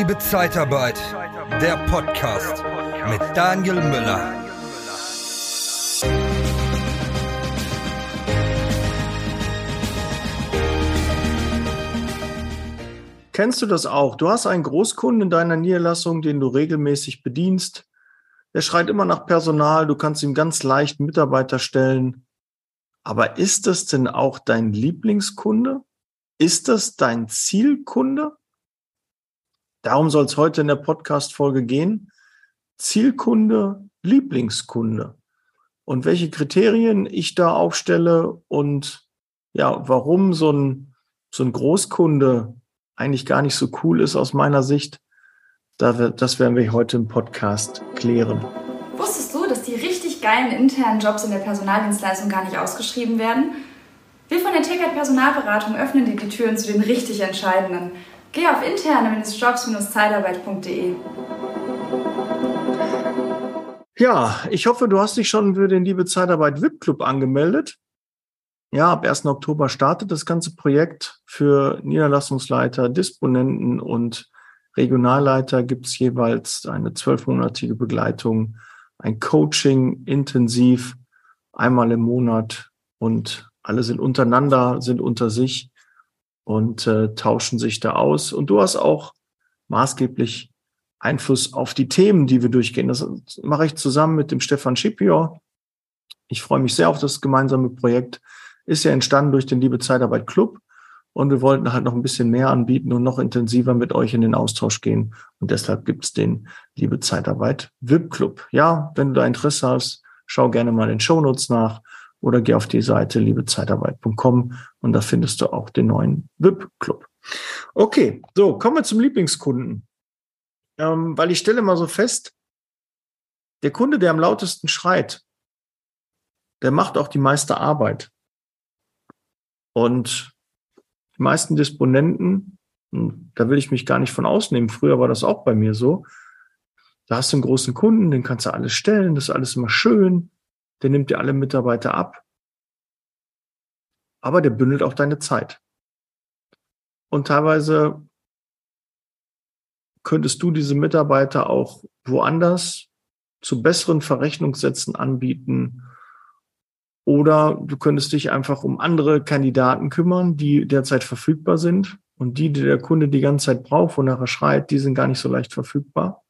Liebe Zeitarbeit, der Podcast mit Daniel Müller. Kennst du das auch? Du hast einen Großkunden in deiner Niederlassung, den du regelmäßig bedienst. Der schreit immer nach Personal, du kannst ihm ganz leicht Mitarbeiter stellen. Aber ist das denn auch dein Lieblingskunde? Ist das dein Zielkunde? Darum soll es heute in der Podcast-Folge gehen. Zielkunde, Lieblingskunde. Und welche Kriterien ich da aufstelle und ja, warum so ein, so ein Großkunde eigentlich gar nicht so cool ist aus meiner Sicht, das werden wir heute im Podcast klären. Wusstest du, dass die richtig geilen internen Jobs in der Personaldienstleistung gar nicht ausgeschrieben werden? Wir von der TKT Personalberatung öffnen dir die Türen zu den richtig entscheidenden. Geh auf interne-jobs-zeitarbeit.de. Ja, ich hoffe, du hast dich schon für den Liebe Zeitarbeit VIP Club angemeldet. Ja, ab 1. Oktober startet das ganze Projekt für Niederlassungsleiter, Disponenten und Regionalleiter gibt es jeweils eine zwölfmonatige Begleitung, ein Coaching intensiv einmal im Monat und alle sind untereinander, sind unter sich und äh, tauschen sich da aus. Und du hast auch maßgeblich Einfluss auf die Themen, die wir durchgehen. Das mache ich zusammen mit dem Stefan Schipior. Ich freue mich sehr auf das gemeinsame Projekt. Ist ja entstanden durch den Liebe Zeitarbeit Club. Und wir wollten halt noch ein bisschen mehr anbieten und noch intensiver mit euch in den Austausch gehen. Und deshalb gibt es den Liebe Zeitarbeit VIP Club. Ja, wenn du da Interesse hast, schau gerne mal in den Shownotes nach oder geh auf die Seite liebezeitarbeit.com und da findest du auch den neuen VIP-Club. Okay, so, kommen wir zum Lieblingskunden. Ähm, weil ich stelle mal so fest, der Kunde, der am lautesten schreit, der macht auch die meiste Arbeit. Und die meisten Disponenten, hm, da will ich mich gar nicht von ausnehmen, früher war das auch bei mir so, da hast du einen großen Kunden, den kannst du alles stellen, das ist alles immer schön, der nimmt dir alle Mitarbeiter ab, aber der bündelt auch deine Zeit. Und teilweise könntest du diese Mitarbeiter auch woanders zu besseren Verrechnungssätzen anbieten. Oder du könntest dich einfach um andere Kandidaten kümmern, die derzeit verfügbar sind. Und die, die der Kunde die ganze Zeit braucht, wonach er schreit, die sind gar nicht so leicht verfügbar.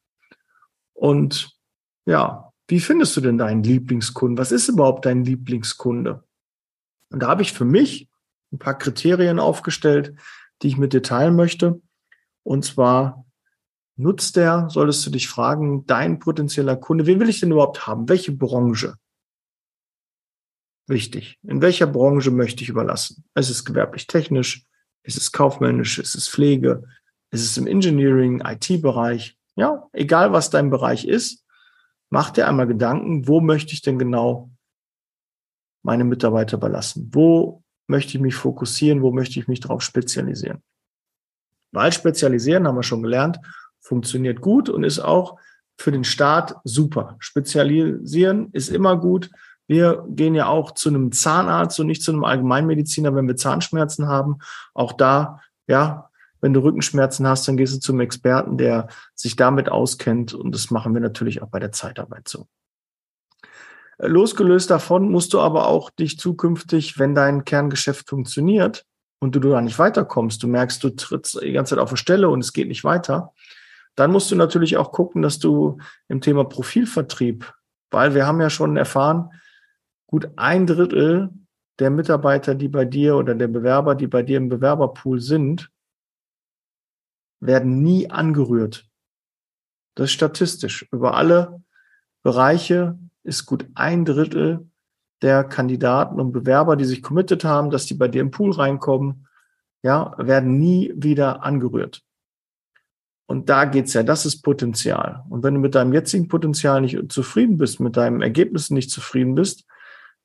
Und ja, wie findest du denn deinen Lieblingskunden? Was ist überhaupt dein Lieblingskunde? Und da habe ich für mich ein paar Kriterien aufgestellt, die ich mit dir teilen möchte. Und zwar nutzt der, solltest du dich fragen, dein potenzieller Kunde, wen will ich denn überhaupt haben? Welche Branche? Wichtig. In welcher Branche möchte ich überlassen? Es ist gewerblich technisch, es ist kaufmännisch, es ist Pflege, es ist im Engineering, IT-Bereich. Ja, egal was dein Bereich ist, mach dir einmal Gedanken, wo möchte ich denn genau meine Mitarbeiter überlassen? Wo möchte ich mich fokussieren? Wo möchte ich mich darauf spezialisieren? Weil spezialisieren, haben wir schon gelernt, funktioniert gut und ist auch für den Start super. Spezialisieren ist immer gut. Wir gehen ja auch zu einem Zahnarzt und nicht zu einem Allgemeinmediziner, wenn wir Zahnschmerzen haben. Auch da, ja, wenn du Rückenschmerzen hast, dann gehst du zum Experten, der sich damit auskennt. Und das machen wir natürlich auch bei der Zeitarbeit so. Losgelöst davon musst du aber auch dich zukünftig, wenn dein Kerngeschäft funktioniert und du da nicht weiterkommst, du merkst, du trittst die ganze Zeit auf der Stelle und es geht nicht weiter, dann musst du natürlich auch gucken, dass du im Thema Profilvertrieb, weil wir haben ja schon erfahren, gut ein Drittel der Mitarbeiter, die bei dir oder der Bewerber, die bei dir im Bewerberpool sind, werden nie angerührt. Das ist statistisch. Über alle Bereiche ist gut ein Drittel der Kandidaten und Bewerber, die sich committed haben, dass die bei dir im Pool reinkommen, ja, werden nie wieder angerührt. Und da geht's ja, das ist Potenzial. Und wenn du mit deinem jetzigen Potenzial nicht zufrieden bist, mit deinem Ergebnis nicht zufrieden bist,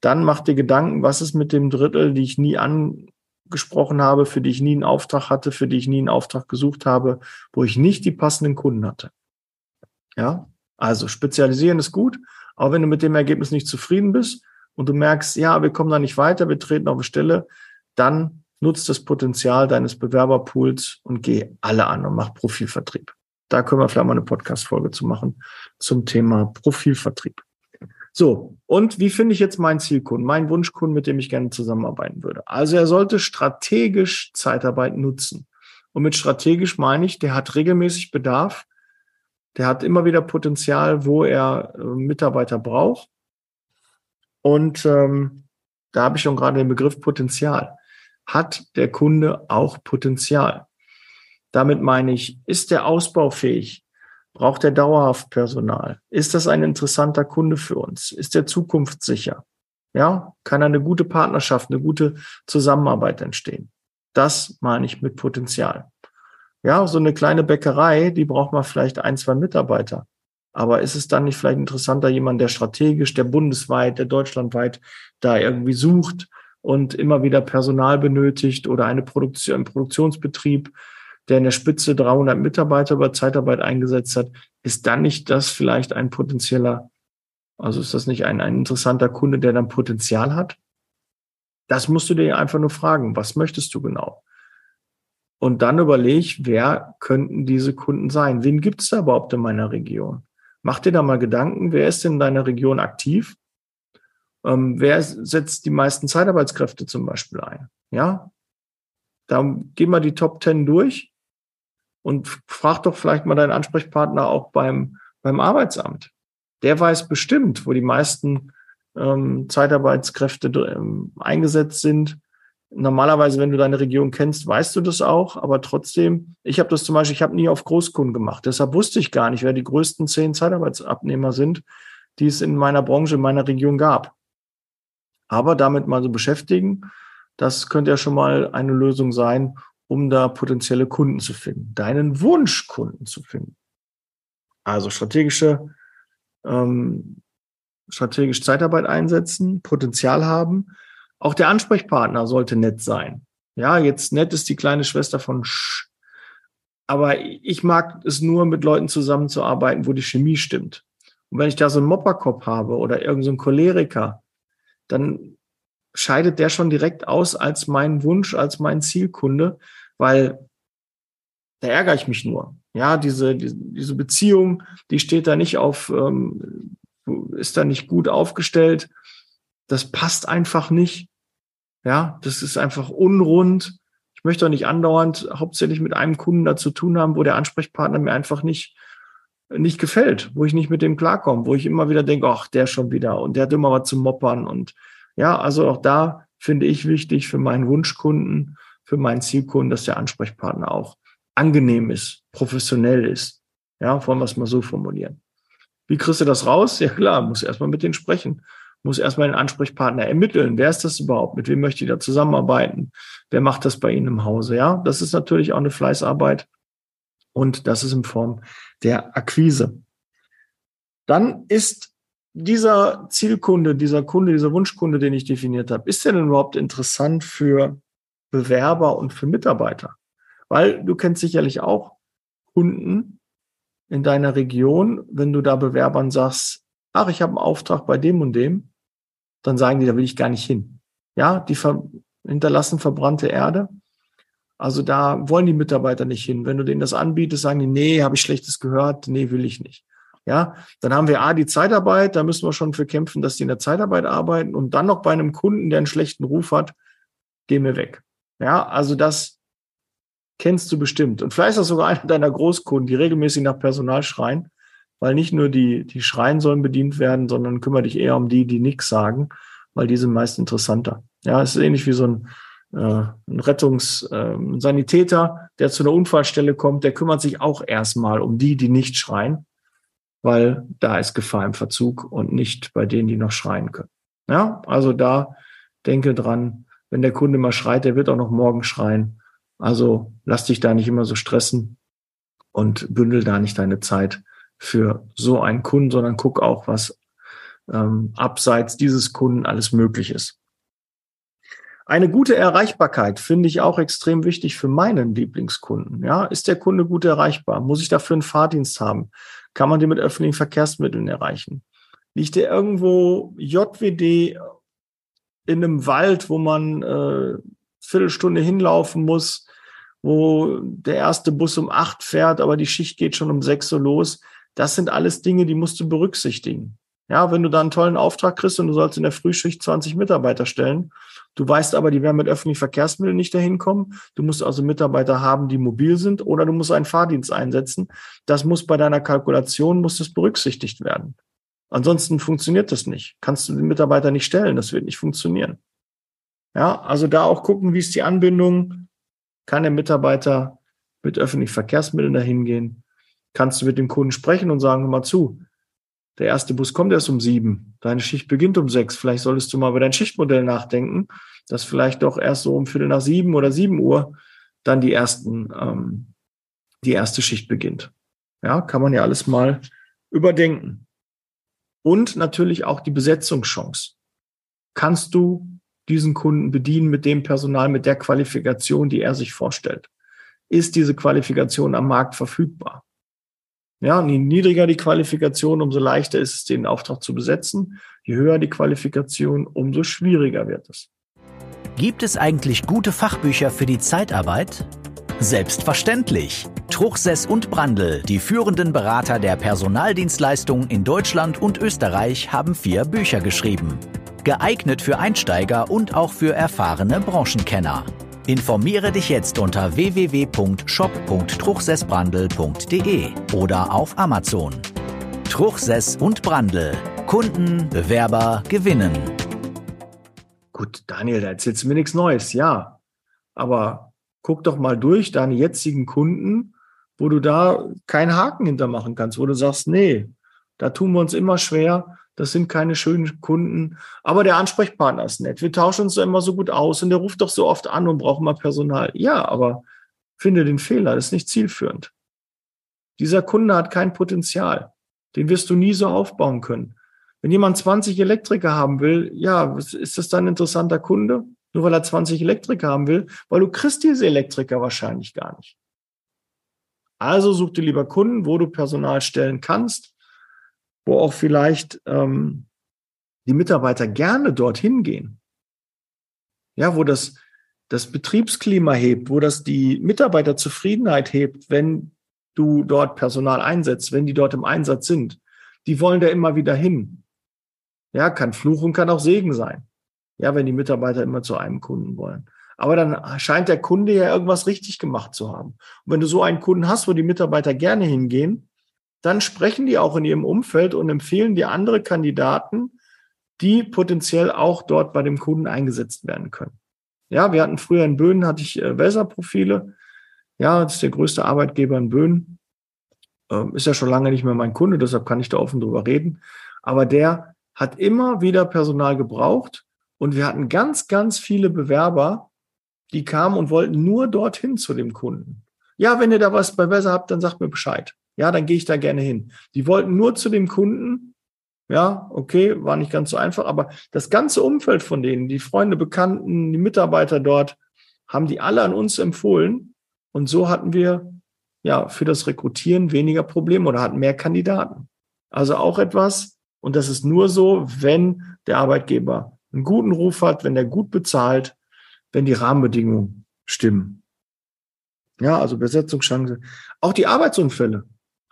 dann mach dir Gedanken, was ist mit dem Drittel, die ich nie an, gesprochen habe, für die ich nie einen Auftrag hatte, für die ich nie einen Auftrag gesucht habe, wo ich nicht die passenden Kunden hatte. Ja, also spezialisieren ist gut, aber wenn du mit dem Ergebnis nicht zufrieden bist und du merkst, ja, wir kommen da nicht weiter, wir treten auf eine Stelle, dann nutzt das Potenzial deines Bewerberpools und geh alle an und mach Profilvertrieb. Da können wir vielleicht mal eine Podcast-Folge zu machen zum Thema Profilvertrieb. So, und wie finde ich jetzt meinen Zielkunden, meinen Wunschkunden, mit dem ich gerne zusammenarbeiten würde? Also er sollte strategisch Zeitarbeit nutzen. Und mit strategisch meine ich, der hat regelmäßig Bedarf, der hat immer wieder Potenzial, wo er äh, Mitarbeiter braucht. Und ähm, da habe ich schon gerade den Begriff Potenzial. Hat der Kunde auch Potenzial? Damit meine ich, ist der ausbaufähig? Braucht er dauerhaft Personal? Ist das ein interessanter Kunde für uns? Ist er zukunftssicher? Ja, kann eine gute Partnerschaft, eine gute Zusammenarbeit entstehen? Das meine ich mit Potenzial. Ja, so eine kleine Bäckerei, die braucht man vielleicht ein, zwei Mitarbeiter. Aber ist es dann nicht vielleicht interessanter, jemand, der strategisch, der bundesweit, der deutschlandweit da irgendwie sucht und immer wieder Personal benötigt oder eine Produktion, ein Produktionsbetrieb, der in der Spitze 300 Mitarbeiter über Zeitarbeit eingesetzt hat, ist dann nicht das vielleicht ein potenzieller, also ist das nicht ein, ein interessanter Kunde, der dann Potenzial hat? Das musst du dir einfach nur fragen. Was möchtest du genau? Und dann überleg, wer könnten diese Kunden sein? Wen gibt es da überhaupt in meiner Region? Mach dir da mal Gedanken, wer ist in deiner Region aktiv? Ähm, wer setzt die meisten Zeitarbeitskräfte zum Beispiel ein? Ja, da geh mal die Top Ten durch und frag doch vielleicht mal deinen Ansprechpartner auch beim, beim Arbeitsamt. Der weiß bestimmt, wo die meisten ähm, Zeitarbeitskräfte ähm, eingesetzt sind. Normalerweise, wenn du deine Region kennst, weißt du das auch, aber trotzdem, ich habe das zum Beispiel, ich habe nie auf Großkunden gemacht. Deshalb wusste ich gar nicht, wer die größten zehn Zeitarbeitsabnehmer sind, die es in meiner Branche, in meiner Region gab. Aber damit mal so beschäftigen, das könnte ja schon mal eine Lösung sein, um da potenzielle Kunden zu finden, deinen Wunschkunden zu finden. Also strategische, ähm, strategisch Zeitarbeit einsetzen, Potenzial haben. Auch der Ansprechpartner sollte nett sein. Ja, jetzt nett ist die kleine Schwester von Sch. Aber ich mag es nur, mit Leuten zusammenzuarbeiten, wo die Chemie stimmt. Und wenn ich da so einen Mopperkopf habe oder irgendeinen so Choleriker, dann scheidet der schon direkt aus als mein Wunsch, als mein Zielkunde, weil da ärgere ich mich nur. Ja, diese, diese, Beziehung, die steht da nicht auf, ähm, ist da nicht gut aufgestellt. Das passt einfach nicht. Ja, das ist einfach unrund. Ich möchte auch nicht andauernd hauptsächlich mit einem Kunden da zu tun haben, wo der Ansprechpartner mir einfach nicht, nicht gefällt, wo ich nicht mit dem klarkomme, wo ich immer wieder denke, ach, der schon wieder und der hat immer was zu moppern und ja, also auch da finde ich wichtig für meinen Wunschkunden, für meinen Zielkunden, dass der Ansprechpartner auch angenehm ist, professionell ist. Ja, wollen wir es mal so formulieren. Wie kriegst du das raus? Ja klar, muss erstmal mit denen sprechen, muss erstmal den Ansprechpartner ermitteln. Wer ist das überhaupt? Mit wem möchte ich da zusammenarbeiten? Wer macht das bei Ihnen im Hause? Ja, das ist natürlich auch eine Fleißarbeit und das ist in Form der Akquise. Dann ist dieser Zielkunde, dieser Kunde, dieser Wunschkunde, den ich definiert habe, ist der denn überhaupt interessant für Bewerber und für Mitarbeiter? Weil du kennst sicherlich auch Kunden in deiner Region, wenn du da Bewerbern sagst, ach, ich habe einen Auftrag bei dem und dem, dann sagen die, da will ich gar nicht hin. Ja, die ver hinterlassen verbrannte Erde. Also da wollen die Mitarbeiter nicht hin. Wenn du denen das anbietest, sagen die, nee, habe ich schlechtes gehört, nee, will ich nicht. Ja, dann haben wir A, die Zeitarbeit, da müssen wir schon für kämpfen, dass die in der Zeitarbeit arbeiten und dann noch bei einem Kunden, der einen schlechten Ruf hat, gehen wir weg. Ja, also das kennst du bestimmt. Und vielleicht ist das sogar einer deiner Großkunden, die regelmäßig nach Personal schreien, weil nicht nur die, die schreien sollen bedient werden, sondern kümmere dich eher um die, die nichts sagen, weil die sind meist interessanter. Ja, es ist ähnlich wie so ein, äh, ein Rettungs-, äh, Sanitäter, der zu einer Unfallstelle kommt, der kümmert sich auch erstmal um die, die nicht schreien weil da ist Gefahr im Verzug und nicht bei denen, die noch schreien können. Ja, also da denke dran, wenn der Kunde mal schreit, der wird auch noch morgen schreien. Also lass dich da nicht immer so stressen und bündel da nicht deine Zeit für so einen Kunden, sondern guck auch, was ähm, abseits dieses Kunden alles möglich ist. Eine gute Erreichbarkeit finde ich auch extrem wichtig für meinen Lieblingskunden. Ja, ist der Kunde gut erreichbar? Muss ich dafür einen Fahrdienst haben? Kann man den mit öffentlichen Verkehrsmitteln erreichen? Liegt der irgendwo JWD in einem Wald, wo man äh, Viertelstunde hinlaufen muss, wo der erste Bus um acht fährt, aber die Schicht geht schon um sechs so los. Das sind alles Dinge, die musst du berücksichtigen. Ja, wenn du da einen tollen Auftrag kriegst und du sollst in der Frühschicht 20 Mitarbeiter stellen, du weißt aber, die werden mit öffentlichen Verkehrsmitteln nicht dahin kommen. Du musst also Mitarbeiter haben, die mobil sind oder du musst einen Fahrdienst einsetzen. Das muss bei deiner Kalkulation, muss das berücksichtigt werden. Ansonsten funktioniert das nicht. Kannst du den Mitarbeiter nicht stellen, das wird nicht funktionieren. Ja, also da auch gucken, wie ist die Anbindung? Kann der Mitarbeiter mit öffentlichen Verkehrsmitteln dahin gehen? Kannst du mit dem Kunden sprechen und sagen, hör mal zu, der erste Bus kommt erst um sieben. Deine Schicht beginnt um sechs. Vielleicht solltest du mal über dein Schichtmodell nachdenken, dass vielleicht doch erst so um Viertel nach sieben oder sieben Uhr dann die ersten, ähm, die erste Schicht beginnt. Ja, kann man ja alles mal überdenken. Und natürlich auch die Besetzungschance. Kannst du diesen Kunden bedienen mit dem Personal, mit der Qualifikation, die er sich vorstellt? Ist diese Qualifikation am Markt verfügbar? Ja, und je niedriger die Qualifikation, umso leichter ist es, den Auftrag zu besetzen. Je höher die Qualifikation, umso schwieriger wird es. Gibt es eigentlich gute Fachbücher für die Zeitarbeit? Selbstverständlich. Truchsess und Brandl, die führenden Berater der Personaldienstleistung in Deutschland und Österreich, haben vier Bücher geschrieben. Geeignet für Einsteiger und auch für erfahrene Branchenkenner. Informiere dich jetzt unter www.shop.truchsessbrandel.de oder auf Amazon. Truchsess und Brandel. Kunden, Bewerber gewinnen. Gut, Daniel, da erzählst du mir nichts Neues, ja. Aber guck doch mal durch deine jetzigen Kunden, wo du da keinen Haken hintermachen kannst, wo du sagst, nee, da tun wir uns immer schwer, das sind keine schönen Kunden. Aber der Ansprechpartner ist nett. Wir tauschen uns da immer so gut aus und der ruft doch so oft an und braucht mal Personal. Ja, aber finde den Fehler, das ist nicht zielführend. Dieser Kunde hat kein Potenzial. Den wirst du nie so aufbauen können. Wenn jemand 20 Elektriker haben will, ja, ist das dann ein interessanter Kunde? Nur weil er 20 Elektriker haben will, weil du kriegst diese Elektriker wahrscheinlich gar nicht. Also such dir lieber Kunden, wo du Personal stellen kannst, wo auch vielleicht ähm, die Mitarbeiter gerne dorthin gehen. Ja, wo das, das Betriebsklima hebt, wo das die Mitarbeiterzufriedenheit hebt, wenn du dort Personal einsetzt, wenn die dort im Einsatz sind. Die wollen da immer wieder hin. Ja, kann Fluch und kann auch Segen sein. Ja, wenn die Mitarbeiter immer zu einem Kunden wollen. Aber dann scheint der Kunde ja irgendwas richtig gemacht zu haben. Und wenn du so einen Kunden hast, wo die Mitarbeiter gerne hingehen, dann sprechen die auch in ihrem Umfeld und empfehlen dir andere Kandidaten, die potenziell auch dort bei dem Kunden eingesetzt werden können. Ja, wir hatten früher in Böhnen, hatte ich äh, Weser-Profile. Ja, das ist der größte Arbeitgeber in Böhnen. Ähm, ist ja schon lange nicht mehr mein Kunde, deshalb kann ich da offen drüber reden. Aber der hat immer wieder Personal gebraucht und wir hatten ganz, ganz viele Bewerber, die kamen und wollten nur dorthin zu dem Kunden. Ja, wenn ihr da was bei Weser habt, dann sagt mir Bescheid. Ja, dann gehe ich da gerne hin. Die wollten nur zu dem Kunden. Ja, okay, war nicht ganz so einfach, aber das ganze Umfeld von denen, die Freunde, Bekannten, die Mitarbeiter dort, haben die alle an uns empfohlen. Und so hatten wir ja für das Rekrutieren weniger Probleme oder hatten mehr Kandidaten. Also auch etwas, und das ist nur so, wenn der Arbeitgeber einen guten Ruf hat, wenn der gut bezahlt, wenn die Rahmenbedingungen stimmen. Ja, also Besetzungschance. Auch die Arbeitsunfälle.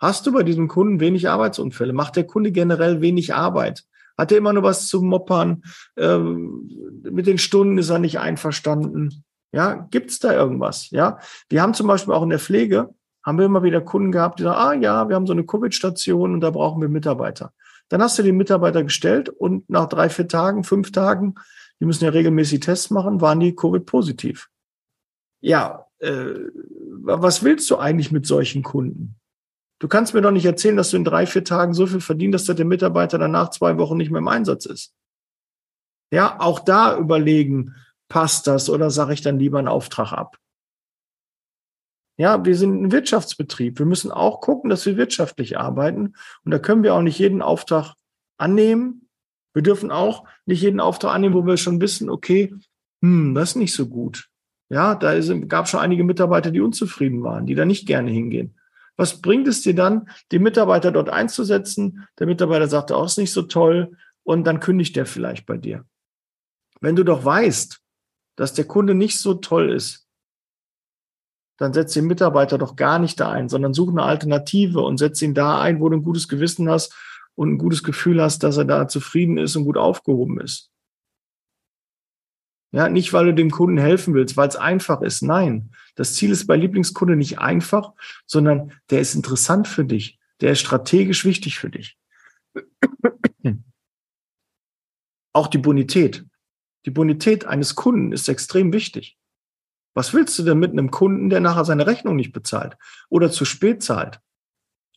Hast du bei diesem Kunden wenig Arbeitsunfälle? Macht der Kunde generell wenig Arbeit? Hat er immer nur was zu moppern? Ähm, mit den Stunden ist er nicht einverstanden. Ja, gibt's da irgendwas? Ja, wir haben zum Beispiel auch in der Pflege haben wir immer wieder Kunden gehabt, die sagen, ah ja, wir haben so eine Covid-Station und da brauchen wir Mitarbeiter. Dann hast du den Mitarbeiter gestellt und nach drei, vier Tagen, fünf Tagen, die müssen ja regelmäßig Tests machen, waren die Covid-positiv. Ja, äh, was willst du eigentlich mit solchen Kunden? Du kannst mir doch nicht erzählen, dass du in drei, vier Tagen so viel verdienst, dass der Mitarbeiter danach zwei Wochen nicht mehr im Einsatz ist. Ja, auch da überlegen, passt das oder sage ich dann lieber einen Auftrag ab? Ja, wir sind ein Wirtschaftsbetrieb. Wir müssen auch gucken, dass wir wirtschaftlich arbeiten. Und da können wir auch nicht jeden Auftrag annehmen. Wir dürfen auch nicht jeden Auftrag annehmen, wo wir schon wissen, okay, hm, das ist nicht so gut. Ja, da gab schon einige Mitarbeiter, die unzufrieden waren, die da nicht gerne hingehen. Was bringt es dir dann, die Mitarbeiter dort einzusetzen? Der Mitarbeiter sagt, auch oh, ist nicht so toll und dann kündigt der vielleicht bei dir. Wenn du doch weißt, dass der Kunde nicht so toll ist, dann setz den Mitarbeiter doch gar nicht da ein, sondern such eine Alternative und setz ihn da ein, wo du ein gutes Gewissen hast und ein gutes Gefühl hast, dass er da zufrieden ist und gut aufgehoben ist. Ja, nicht, weil du dem Kunden helfen willst, weil es einfach ist. Nein, das Ziel ist bei Lieblingskunde nicht einfach, sondern der ist interessant für dich. Der ist strategisch wichtig für dich. Auch die Bonität. Die Bonität eines Kunden ist extrem wichtig. Was willst du denn mit einem Kunden, der nachher seine Rechnung nicht bezahlt oder zu spät zahlt?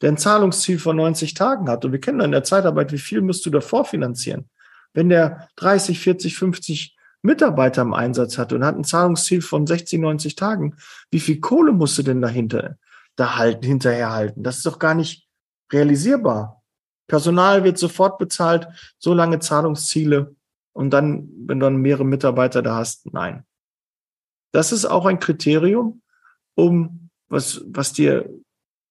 Der ein Zahlungsziel von 90 Tagen hat. Und wir kennen in der Zeitarbeit, wie viel musst du davor finanzieren? Wenn der 30, 40, 50 Mitarbeiter im Einsatz hat und hat ein Zahlungsziel von 60, 90 Tagen, wie viel Kohle musst du denn dahinter, da halten, hinterher halten? Das ist doch gar nicht realisierbar. Personal wird sofort bezahlt, so lange Zahlungsziele und dann, wenn du dann mehrere Mitarbeiter da hast, nein. Das ist auch ein Kriterium, um was, was dir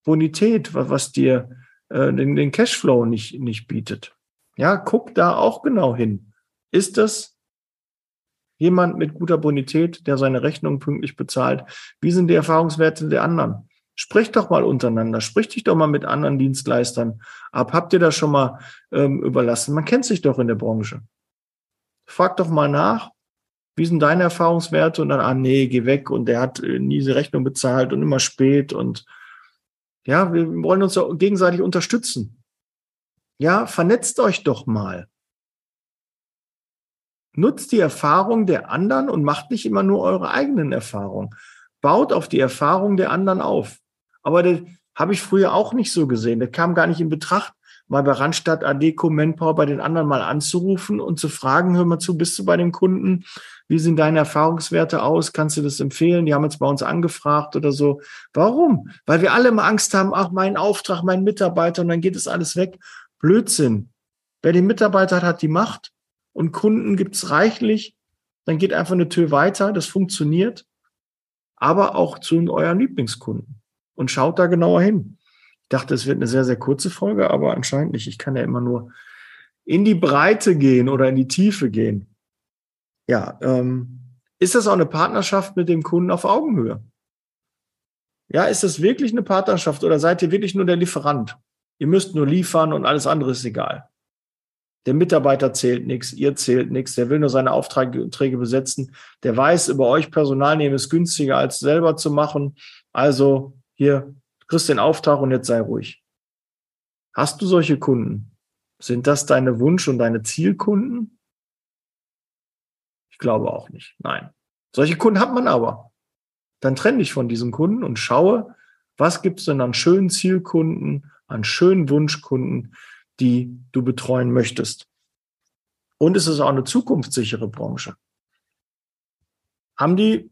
Bonität, was, was dir äh, den, den Cashflow nicht, nicht bietet. Ja, guck da auch genau hin. Ist das jemand mit guter Bonität, der seine Rechnung pünktlich bezahlt? Wie sind die Erfahrungswerte der anderen? Sprich doch mal untereinander, sprich dich doch mal mit anderen Dienstleistern ab. Habt ihr das schon mal ähm, überlassen? Man kennt sich doch in der Branche. Frag doch mal nach, wie sind deine Erfahrungswerte? Und dann, ah nee, geh weg und der hat äh, nie diese Rechnung bezahlt und immer spät und ja, wir wollen uns gegenseitig unterstützen. Ja, vernetzt euch doch mal. Nutzt die Erfahrung der anderen und macht nicht immer nur eure eigenen Erfahrungen. Baut auf die Erfahrung der anderen auf. Aber das habe ich früher auch nicht so gesehen. Das kam gar nicht in Betracht, mal bei Randstadt, Adeco, Manpower bei den anderen mal anzurufen und zu fragen, hör mal zu, bist du bei dem Kunden? Wie sehen deine Erfahrungswerte aus? Kannst du das empfehlen? Die haben jetzt bei uns angefragt oder so. Warum? Weil wir alle immer Angst haben, ach, mein Auftrag, mein Mitarbeiter und dann geht es alles weg. Blödsinn. Wer den Mitarbeiter hat, hat die Macht und Kunden gibt's reichlich. Dann geht einfach eine Tür weiter. Das funktioniert. Aber auch zu euren Lieblingskunden. Und schaut da genauer hin. Ich dachte, es wird eine sehr, sehr kurze Folge, aber anscheinend nicht. Ich kann ja immer nur in die Breite gehen oder in die Tiefe gehen. Ja, ähm, ist das auch eine Partnerschaft mit dem Kunden auf Augenhöhe? Ja, ist das wirklich eine Partnerschaft oder seid ihr wirklich nur der Lieferant? Ihr müsst nur liefern und alles andere ist egal. Der Mitarbeiter zählt nichts, ihr zählt nichts, der will nur seine Aufträge besetzen. Der weiß, über euch Personal nehmen ist günstiger als selber zu machen. Also hier kriegst den Auftrag und jetzt sei ruhig. Hast du solche Kunden? Sind das deine Wunsch- und deine Zielkunden? Ich glaube auch nicht. Nein. Solche Kunden hat man aber. Dann trenne dich von diesen Kunden und schaue, was gibt es denn an schönen Zielkunden, an schönen Wunschkunden, die du betreuen möchtest. Und es ist auch eine zukunftssichere Branche. Haben die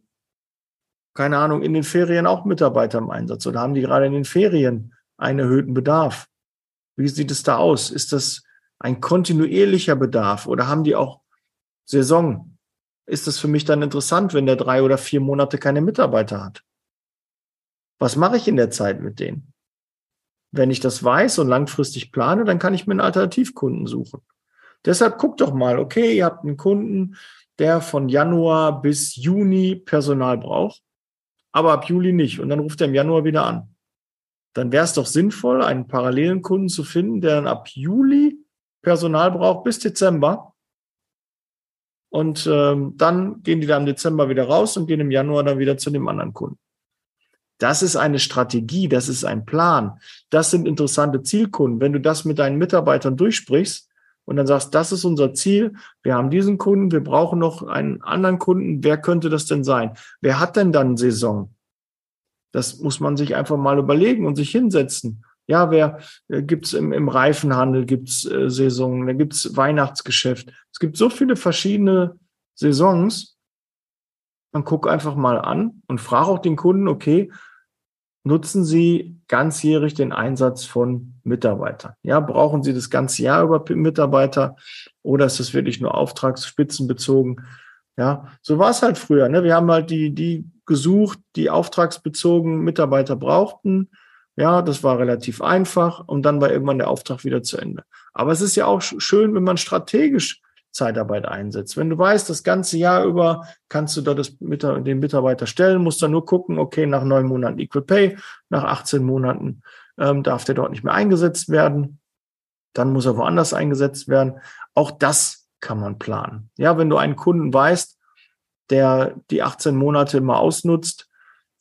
keine Ahnung, in den Ferien auch Mitarbeiter im Einsatz oder haben die gerade in den Ferien einen erhöhten Bedarf? Wie sieht es da aus? Ist das ein kontinuierlicher Bedarf oder haben die auch Saison? Ist das für mich dann interessant, wenn der drei oder vier Monate keine Mitarbeiter hat? Was mache ich in der Zeit mit denen? Wenn ich das weiß und langfristig plane, dann kann ich mir einen Alternativkunden suchen. Deshalb guck doch mal, okay, ihr habt einen Kunden, der von Januar bis Juni Personal braucht aber ab Juli nicht. Und dann ruft er im Januar wieder an. Dann wäre es doch sinnvoll, einen parallelen Kunden zu finden, der dann ab Juli Personal braucht bis Dezember. Und ähm, dann gehen die dann im Dezember wieder raus und gehen im Januar dann wieder zu dem anderen Kunden. Das ist eine Strategie, das ist ein Plan. Das sind interessante Zielkunden. Wenn du das mit deinen Mitarbeitern durchsprichst und dann sagst, das ist unser Ziel, wir haben diesen Kunden, wir brauchen noch einen anderen Kunden, wer könnte das denn sein? Wer hat denn dann Saison? Das muss man sich einfach mal überlegen und sich hinsetzen. Ja, wer äh, gibt's im, im Reifenhandel gibt's äh, Saisonen, da gibt's Weihnachtsgeschäft. Es gibt so viele verschiedene Saisons. Man guckt einfach mal an und fragt auch den Kunden, okay, nutzen Sie ganzjährig den Einsatz von Mitarbeitern? Ja, brauchen Sie das ganze Jahr über Mitarbeiter oder ist das wirklich nur auftragsspitzenbezogen? Ja, so war es halt früher. Ne? Wir haben halt die, die gesucht, die auftragsbezogen Mitarbeiter brauchten. Ja, das war relativ einfach und dann war irgendwann der Auftrag wieder zu Ende. Aber es ist ja auch schön, wenn man strategisch Zeitarbeit einsetzt. Wenn du weißt, das ganze Jahr über kannst du da das, den Mitarbeiter stellen, musst dann nur gucken, okay, nach neun Monaten Equal Pay, nach 18 Monaten ähm, darf der dort nicht mehr eingesetzt werden, dann muss er woanders eingesetzt werden. Auch das kann man planen. Ja, wenn du einen Kunden weißt, der die 18 Monate immer ausnutzt,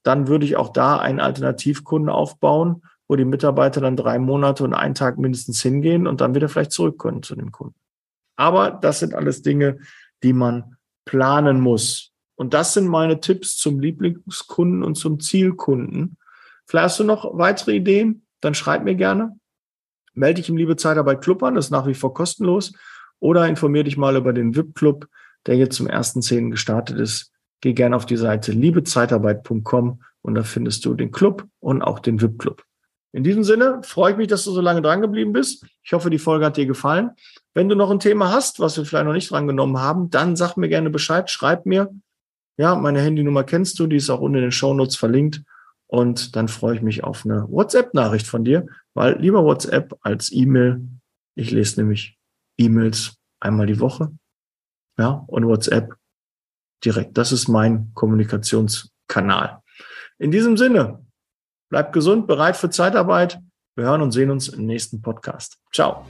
dann würde ich auch da einen Alternativkunden aufbauen, wo die Mitarbeiter dann drei Monate und einen Tag mindestens hingehen und dann wieder vielleicht zurück können zu dem Kunden. Aber das sind alles Dinge, die man planen muss. Und das sind meine Tipps zum Lieblingskunden und zum Zielkunden. Vielleicht hast du noch weitere Ideen? Dann schreib mir gerne. Melde dich im Liebe Zeitarbeit Club an, das ist nach wie vor kostenlos. Oder informier dich mal über den VIP-Club, der jetzt zum ersten Zehn gestartet ist. Geh gerne auf die Seite liebezeitarbeit.com und da findest du den Club und auch den VIP-Club. In diesem Sinne freue ich mich, dass du so lange dran geblieben bist. Ich hoffe, die Folge hat dir gefallen. Wenn du noch ein Thema hast, was wir vielleicht noch nicht drangenommen haben, dann sag mir gerne Bescheid, schreib mir. Ja, meine Handynummer kennst du, die ist auch unten in den Shownotes verlinkt. Und dann freue ich mich auf eine WhatsApp-Nachricht von dir, weil lieber WhatsApp als E-Mail. Ich lese nämlich E-Mails einmal die Woche. Ja, und WhatsApp direkt. Das ist mein Kommunikationskanal. In diesem Sinne, Bleibt gesund, bereit für Zeitarbeit. Wir hören und sehen uns im nächsten Podcast. Ciao.